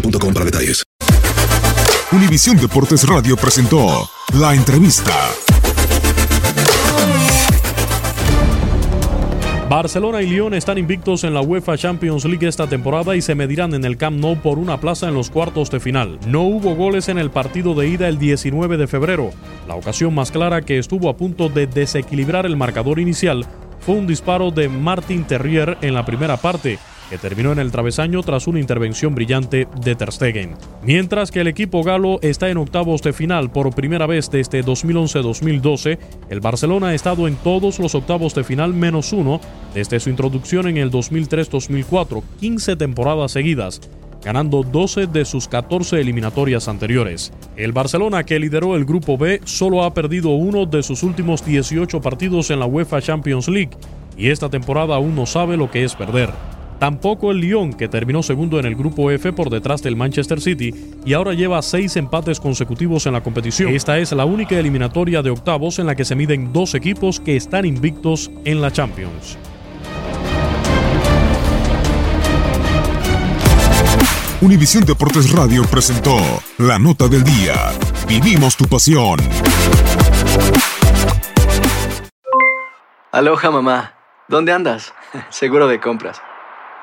boostmobile.com para detalles. Univisión Deportes Radio presentó la entrevista. Barcelona y Lyon están invictos en la UEFA Champions League esta temporada y se medirán en el Camp Nou por una plaza en los cuartos de final. No hubo goles en el partido de ida el 19 de febrero. La ocasión más clara que estuvo a punto de desequilibrar el marcador inicial fue un disparo de Martin Terrier en la primera parte, que terminó en el travesaño tras una intervención brillante de Ter Stegen. Mientras que el equipo galo está en octavos de final por primera vez desde 2011-2012, el Barcelona ha estado en todos los octavos de final menos uno desde su introducción en el 2003-2004, 15 temporadas seguidas ganando 12 de sus 14 eliminatorias anteriores. El Barcelona, que lideró el Grupo B, solo ha perdido uno de sus últimos 18 partidos en la UEFA Champions League, y esta temporada aún no sabe lo que es perder. Tampoco el Lyon, que terminó segundo en el grupo F por detrás del Manchester City y ahora lleva seis empates consecutivos en la competición. Esta es la única eliminatoria de octavos en la que se miden dos equipos que están invictos en la Champions. Univisión Deportes Radio presentó la nota del día. Vivimos tu pasión. Aloha mamá, ¿dónde andas? Seguro de compras.